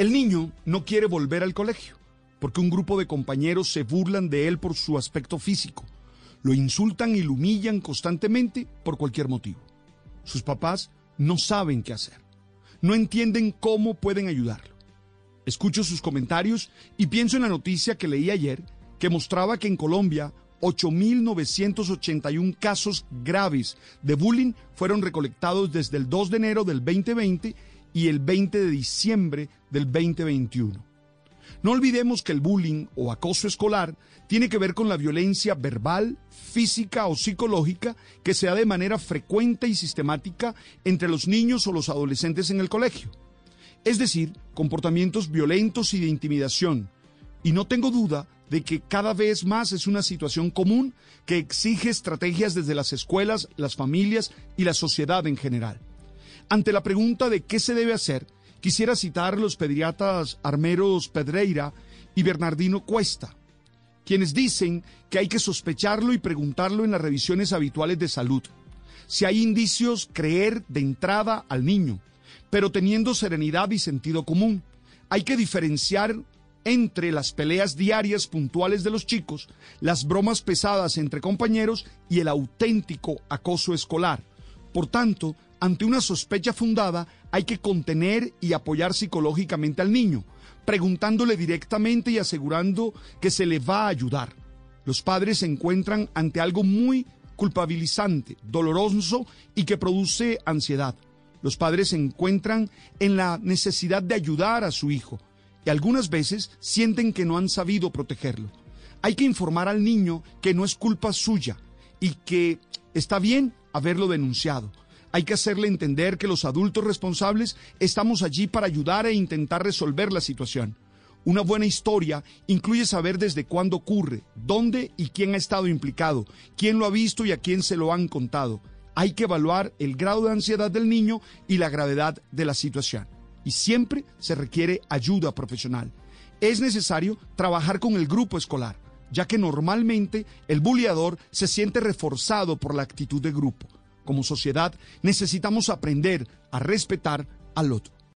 El niño no quiere volver al colegio porque un grupo de compañeros se burlan de él por su aspecto físico. Lo insultan y lo humillan constantemente por cualquier motivo. Sus papás no saben qué hacer. No entienden cómo pueden ayudarlo. Escucho sus comentarios y pienso en la noticia que leí ayer que mostraba que en Colombia 8.981 casos graves de bullying fueron recolectados desde el 2 de enero del 2020 y el 20 de diciembre del 2021. No olvidemos que el bullying o acoso escolar tiene que ver con la violencia verbal, física o psicológica que se da de manera frecuente y sistemática entre los niños o los adolescentes en el colegio. Es decir, comportamientos violentos y de intimidación. Y no tengo duda de que cada vez más es una situación común que exige estrategias desde las escuelas, las familias y la sociedad en general. Ante la pregunta de qué se debe hacer, quisiera citar los pediatras Armeros Pedreira y Bernardino Cuesta, quienes dicen que hay que sospecharlo y preguntarlo en las revisiones habituales de salud. Si hay indicios, creer de entrada al niño, pero teniendo serenidad y sentido común. Hay que diferenciar entre las peleas diarias puntuales de los chicos, las bromas pesadas entre compañeros y el auténtico acoso escolar. Por tanto, ante una sospecha fundada, hay que contener y apoyar psicológicamente al niño, preguntándole directamente y asegurando que se le va a ayudar. Los padres se encuentran ante algo muy culpabilizante, doloroso y que produce ansiedad. Los padres se encuentran en la necesidad de ayudar a su hijo y algunas veces sienten que no han sabido protegerlo. Hay que informar al niño que no es culpa suya y que está bien haberlo denunciado. Hay que hacerle entender que los adultos responsables estamos allí para ayudar e intentar resolver la situación. Una buena historia incluye saber desde cuándo ocurre, dónde y quién ha estado implicado, quién lo ha visto y a quién se lo han contado. Hay que evaluar el grado de ansiedad del niño y la gravedad de la situación y siempre se requiere ayuda profesional. Es necesario trabajar con el grupo escolar, ya que normalmente el bulliador se siente reforzado por la actitud de grupo. Como sociedad necesitamos aprender a respetar al otro.